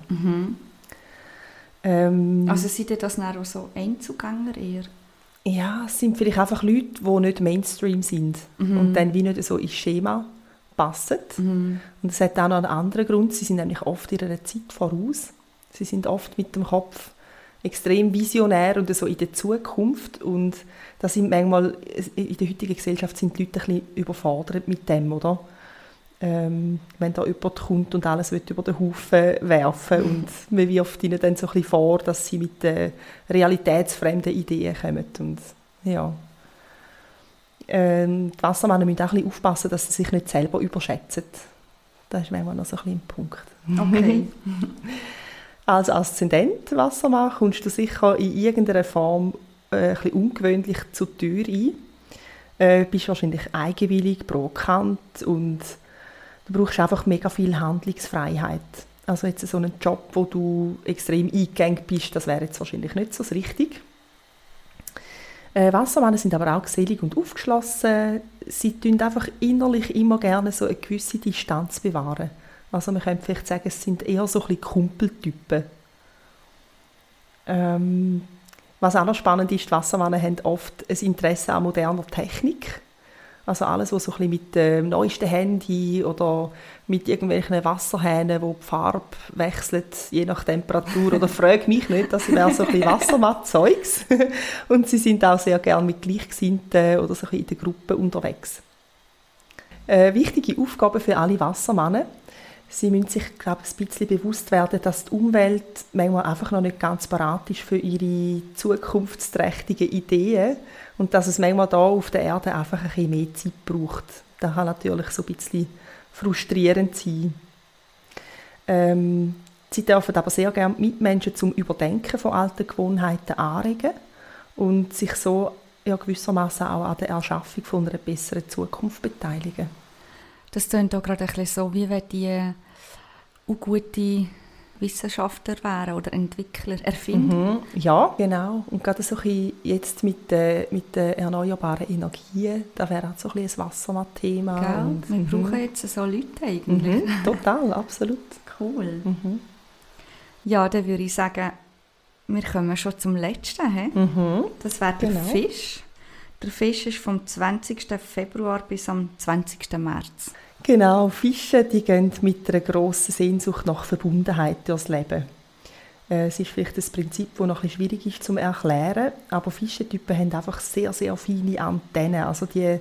Ähm, Also sind das dann auch so Einzugänger eher? Ja, es sind vielleicht einfach Leute, die nicht Mainstream sind und dann wie nicht so ins Schema passen. Und es hat auch noch einen anderen Grund, sie sind nämlich oft ihrer Zeit voraus. Sie sind oft mit dem Kopf extrem visionär und so in der Zukunft und da sind manchmal, in der heutigen Gesellschaft sind die Leute ein bisschen überfordert mit dem, oder? Ähm, wenn da jemand kommt und alles will über den Haufen werfen und man wirft ihnen dann so ein bisschen vor, dass sie mit äh, realitätsfremden Ideen kommen und ja. Ähm, die Wassermänner müssen auch ein bisschen aufpassen, dass sie sich nicht selber überschätzen. Das ist manchmal noch so ein bisschen ein Punkt. Okay. Als Aszendent Wassermann kommst du sicher in irgendeiner Form äh, ein bisschen ungewöhnlich zur Tür ein. Äh, bist wahrscheinlich eigenwillig, provokant und du brauchst einfach mega viel Handlungsfreiheit. Also jetzt so einen Job, wo du extrem eingegangen bist, das wäre jetzt wahrscheinlich nicht so das Richtige. Äh, Wassermänner sind aber auch gesellig und aufgeschlossen. Sie tun einfach innerlich immer gerne so eine gewisse Distanz bewahren. Also man könnte vielleicht sagen, es sind eher so ein bisschen Kumpeltypen. Ähm, was auch noch spannend ist, die haben oft ein Interesse an moderner Technik. Also alles, was so ein mit dem neuesten Handy oder mit irgendwelchen Wasserhähnen, wo die Farbe wechselt, je nach Temperatur, oder frage mich nicht, das wäre so ein bisschen. Und sie sind auch sehr gerne mit Gleichgesinnten oder so ein in der Gruppe unterwegs. Äh, wichtige Aufgabe für alle Wassermänner. Sie müssen sich, glaube ich, ein bisschen bewusst werden, dass die Umwelt manchmal einfach noch nicht ganz parat ist für ihre zukunftsträchtigen Ideen und dass es manchmal da auf der Erde einfach ein bisschen mehr Zeit braucht. Das kann natürlich so ein bisschen frustrierend sein. Ähm, sie dürfen aber sehr gerne Mitmenschen zum Überdenken von alten Gewohnheiten anregen und sich so ja, gewissermaßen auch an der Erschaffung von einer besseren Zukunft beteiligen. Das klingt auch gerade ein bisschen so, wie wenn die auch gute Wissenschaftler wären oder Entwickler, Erfinder. Mhm. Ja, genau. Und gerade so ein bisschen jetzt mit, äh, mit den erneuerbaren Energien, da wäre auch so ein ein Wassermatt-Thema. Gell? und- Wir mhm. brauchen jetzt so Leute eigentlich. Mhm, total, absolut. Cool. Mhm. Ja, dann würde ich sagen, wir kommen schon zum letzten. He? Mhm. Das wäre der Genau. Fisch. Der Fisch ist vom 20. Februar bis am 20. März. Genau, Fische die gehen mit einer grossen Sehnsucht nach Verbundenheit durchs Leben. Äh, es ist vielleicht das Prinzip, das noch ein schwierig ist zu erklären, aber Fischtypen haben einfach sehr, sehr feine Antennen. Also die,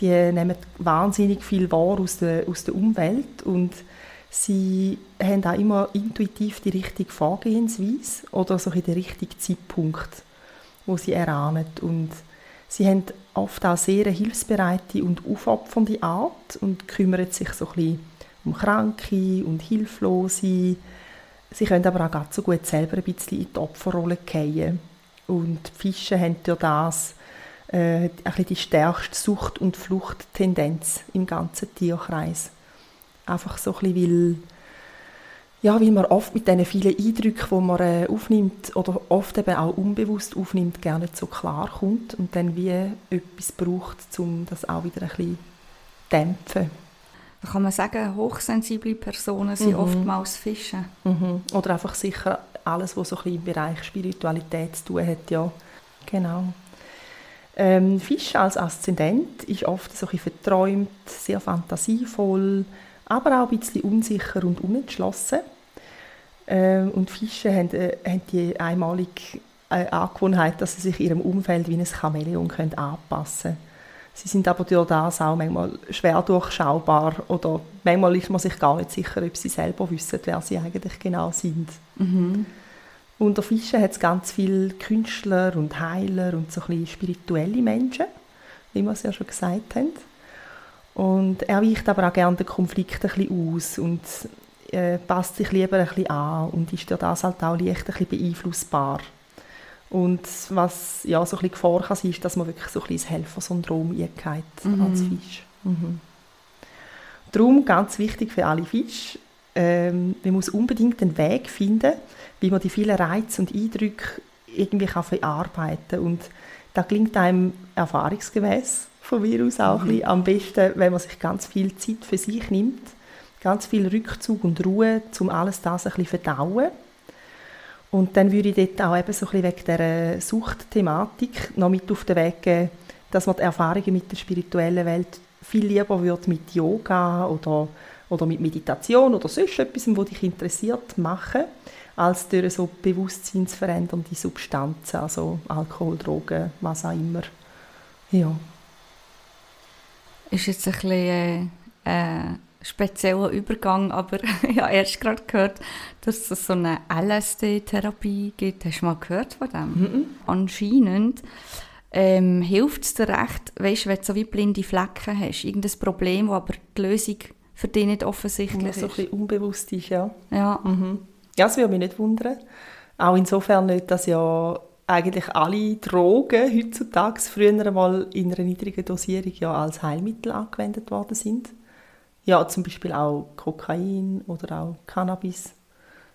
die nehmen wahnsinnig viel wahr aus der, aus der Umwelt und sie haben auch immer intuitiv die richtige Vorgehensweise oder so den richtigen Zeitpunkt, wo sie erahnen. Und sie haben oft auch sehr hilfsbereite und aufopfernde Art und kümmern sich so ein um Kranke und Hilflose. Sie können aber auch ganz so gut selber ein bisschen in die Opferrolle fallen. Und die Fische haben durch das äh, ein die stärkste Sucht- und Fluchttendenz im ganzen Tierkreis. Einfach so ein bisschen, weil, ja, weil man oft mit diesen vielen Eindrücken, die man äh, aufnimmt oder oft eben auch unbewusst aufnimmt, gar nicht so klar kommt und dann wie etwas braucht, um das auch wieder ein bisschen dämpfen. Da kann man sagen, hochsensible Personen sind mhm. oftmals Fische. Mhm. Oder einfach sicher alles, was so ein bisschen im Bereich Spiritualität zu tun hat, ja. Genau. Ähm, Fisch als Aszendent ist oft so ein bisschen verträumt, sehr fantasievoll, aber auch ein bisschen unsicher und unentschlossen. Ähm, und Fische haben, äh, haben die einmalige äh, Angewohnheit, dass sie sich ihrem Umfeld wie ein Chamäleon können anpassen können. Sie sind aber durch das auch manchmal schwer durchschaubar oder manchmal ist man sich gar nicht sicher, ob sie selber wissen, wer sie eigentlich genau sind. Mhm. Unter Fischen hat es ganz viele Künstler und Heiler und so ein spirituelle Menschen, wie wir es ja schon gesagt haben. Und er weicht aber auch gerne den Konflikt ein bisschen aus und äh, passt sich lieber ein bisschen an und ist durch das halt auch leicht ein bisschen beeinflussbar. Und was ja so ein bisschen Gefahr kann sein, ist, dass man wirklich so ein bisschen das Helfersyndrom eingeht mhm. als Fisch. Mhm. Darum ganz wichtig für alle Fische, ähm, man muss unbedingt einen Weg finden, wie man die vielen Reize und Eindrücke irgendwie kann verarbeiten kann. Und da klingt einem erfahrungsgemäß von mir aus auch mhm. am besten, wenn man sich ganz viel Zeit für sich nimmt, ganz viel Rückzug und Ruhe, um alles das ein bisschen verdauen und dann würde ich dort auch eben so ein bisschen wegen dieser Suchtthematik noch mit auf den Weg geben, dass man die Erfahrungen mit der spirituellen Welt viel lieber würde mit Yoga oder, oder mit Meditation oder sonst etwas, was dich interessiert, machen, als durch so bewusstseinsverändernde Substanzen, also Alkohol, Drogen, was auch immer. Ja. Ist jetzt ein bisschen äh, äh spezieller Übergang, aber ich habe erst gerade gehört, dass es so eine LSD-Therapie gibt. Hast du mal gehört von dem? Mm -mm. Anscheinend ähm, hilft es dir recht, weißt, wenn du so wie blinde Flecken hast, irgendein Problem, wo aber die Lösung für dich nicht offensichtlich ja, so ist. so ein bisschen unbewusst ist, ja. Ja. Mhm. Ja, das würde mich nicht wundern. Auch insofern nicht, dass ja eigentlich alle Drogen heutzutage früher einmal in einer niedrigen Dosierung ja als Heilmittel angewendet worden sind. Ja, zum Beispiel auch Kokain oder auch Cannabis.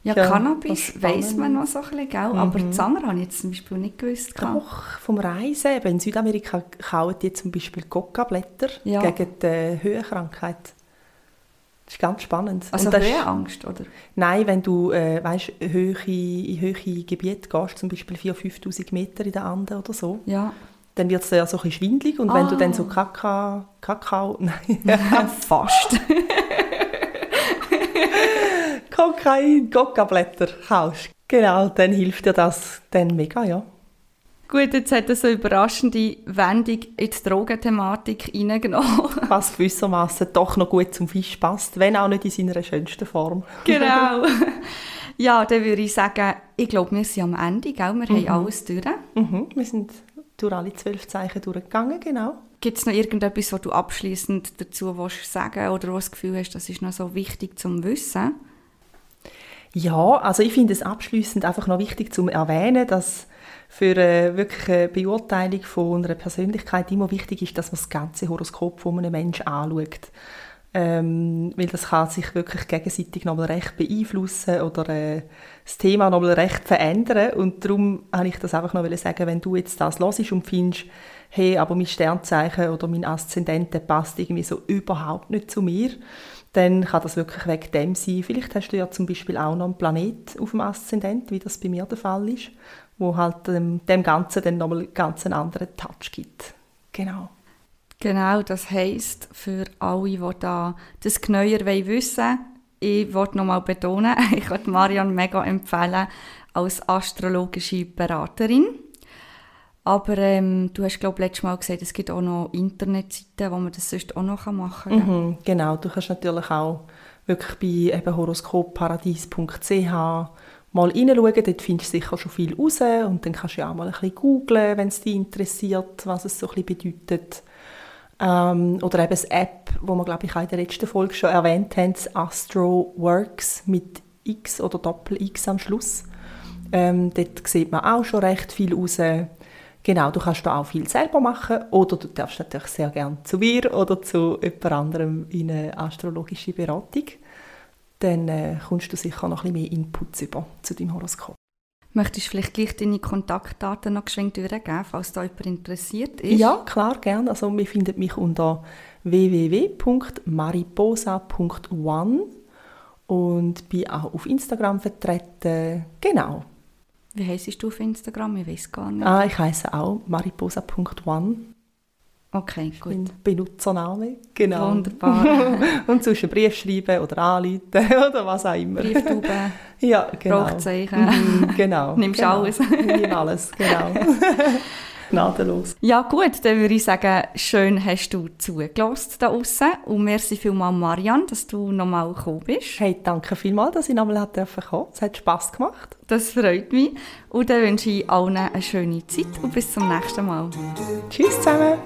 Ja, ja Cannabis weiss man noch so ein bisschen, gell? Mhm. aber Zanger habe ich jetzt zum Beispiel nicht gewusst. Doch, vom Reisen. In Südamerika kaufen die zum Beispiel Coca-Blätter ja. gegen die Höhenkrankheit. Das ist ganz spannend. Also Höhenangst, oder? Nein, wenn du äh, weißt, Höhe, in höhere Gebiete gehst, zum Beispiel 4'000, 5'000 Meter in den Anden oder so, ja dann wird es ja so ein bisschen schwindlig und ah. wenn du dann so ah. Kakao, Kakao, nein, fast. Kokain, Kokablätter kaufst, genau, dann hilft dir das dann mega, ja. Gut, jetzt hat er so eine überraschende Wendung in die Drogenthematik reingenommen. Was gewissermaßen doch noch gut zum Fisch passt, wenn auch nicht in seiner schönsten Form. Genau. Ja, dann würde ich sagen, ich glaube, wir sind am Ende, gell? wir mhm. haben alles durch. Mhm. Wir sind durch alle zwölf Zeichen durchgegangen, genau. Gibt es noch irgendetwas, was du abschließend dazu willst sagen oder was das Gefühl hast, das ist noch so wichtig zum Wissen? Ja, also ich finde es abschließend einfach noch wichtig zu erwähnen, dass für eine wirkliche Beurteilung von einer Persönlichkeit immer wichtig ist, dass man das ganze Horoskop von einem Menschen anschaut. Ähm, weil das kann sich wirklich gegenseitig nochmal recht beeinflussen oder äh, das Thema nochmal recht verändern. Und darum habe ich das einfach noch sagen, wenn du jetzt das hörst und findest, hey, aber mein Sternzeichen oder mein Aszendent passt irgendwie so überhaupt nicht zu mir, dann kann das wirklich wegen dem sein. Vielleicht hast du ja zum Beispiel auch noch einen Planet auf dem Aszendent, wie das bei mir der Fall ist, wo halt dem, dem Ganzen dann nochmal ganz einen anderen Touch gibt. Genau. Genau, das heisst, für alle, die da das genauer wissen wollen, ich wollte nochmal betonen, ich würde Marian mega empfehlen, als astrologische Beraterin. Aber ähm, du hast, glaube ich, letztes Mal gesagt, es gibt auch noch Internetseiten, wo man das sonst auch noch machen kann. Mhm, genau, du kannst natürlich auch wirklich bei eben horoskopparadies.ch mal reinschauen, dort findest du sicher schon viel raus und dann kannst du ja auch mal ein bisschen googlen, wenn es dich interessiert, was es so ein bedeutet. Ähm, oder eben das App, wo wir, glaube ich, auch in der letzten Folge schon erwähnt haben, das Astro Works mit X oder Doppel-X am Schluss. Ähm, dort sieht man auch schon recht viel raus. Genau, du kannst da auch viel selber machen oder du darfst natürlich sehr gerne zu mir oder zu jemand anderem in eine astrologische Beratung. Dann äh, kommst du sicher noch ein bisschen mehr Inputs über zu deinem Horoskop. Möchtest du vielleicht gleich deine Kontaktdaten noch geschwind durchgeben, falls da jemand interessiert ist? Ja, klar, gerne. Also, man findet mich unter www.mariposa.one und bin auch auf Instagram vertreten. Genau. Wie heisst du auf Instagram? Ich weiß gar nicht. Ah, ich heiße auch mariposa.one. Okay, gut. Mein Benutzername. Genau. Wunderbar. und zwischen Brief schreiben oder anrufen oder was auch immer. Brieftube, Ja, genau. Fragezeichen. Mhm, genau. Nimmst genau. alles. Nehme alles, genau. Gnadenlos. Ja gut, dann würde ich sagen, schön hast du zugelassen da außen und merci vielmals Marianne, dass du nochmal gekommen bist. Hey, danke vielmals, dass ich nochmal kommen durfte. Es hat Spass gemacht. Das freut mich und dann wünsche ich allen eine schöne Zeit und bis zum nächsten Mal. Tschüss zusammen.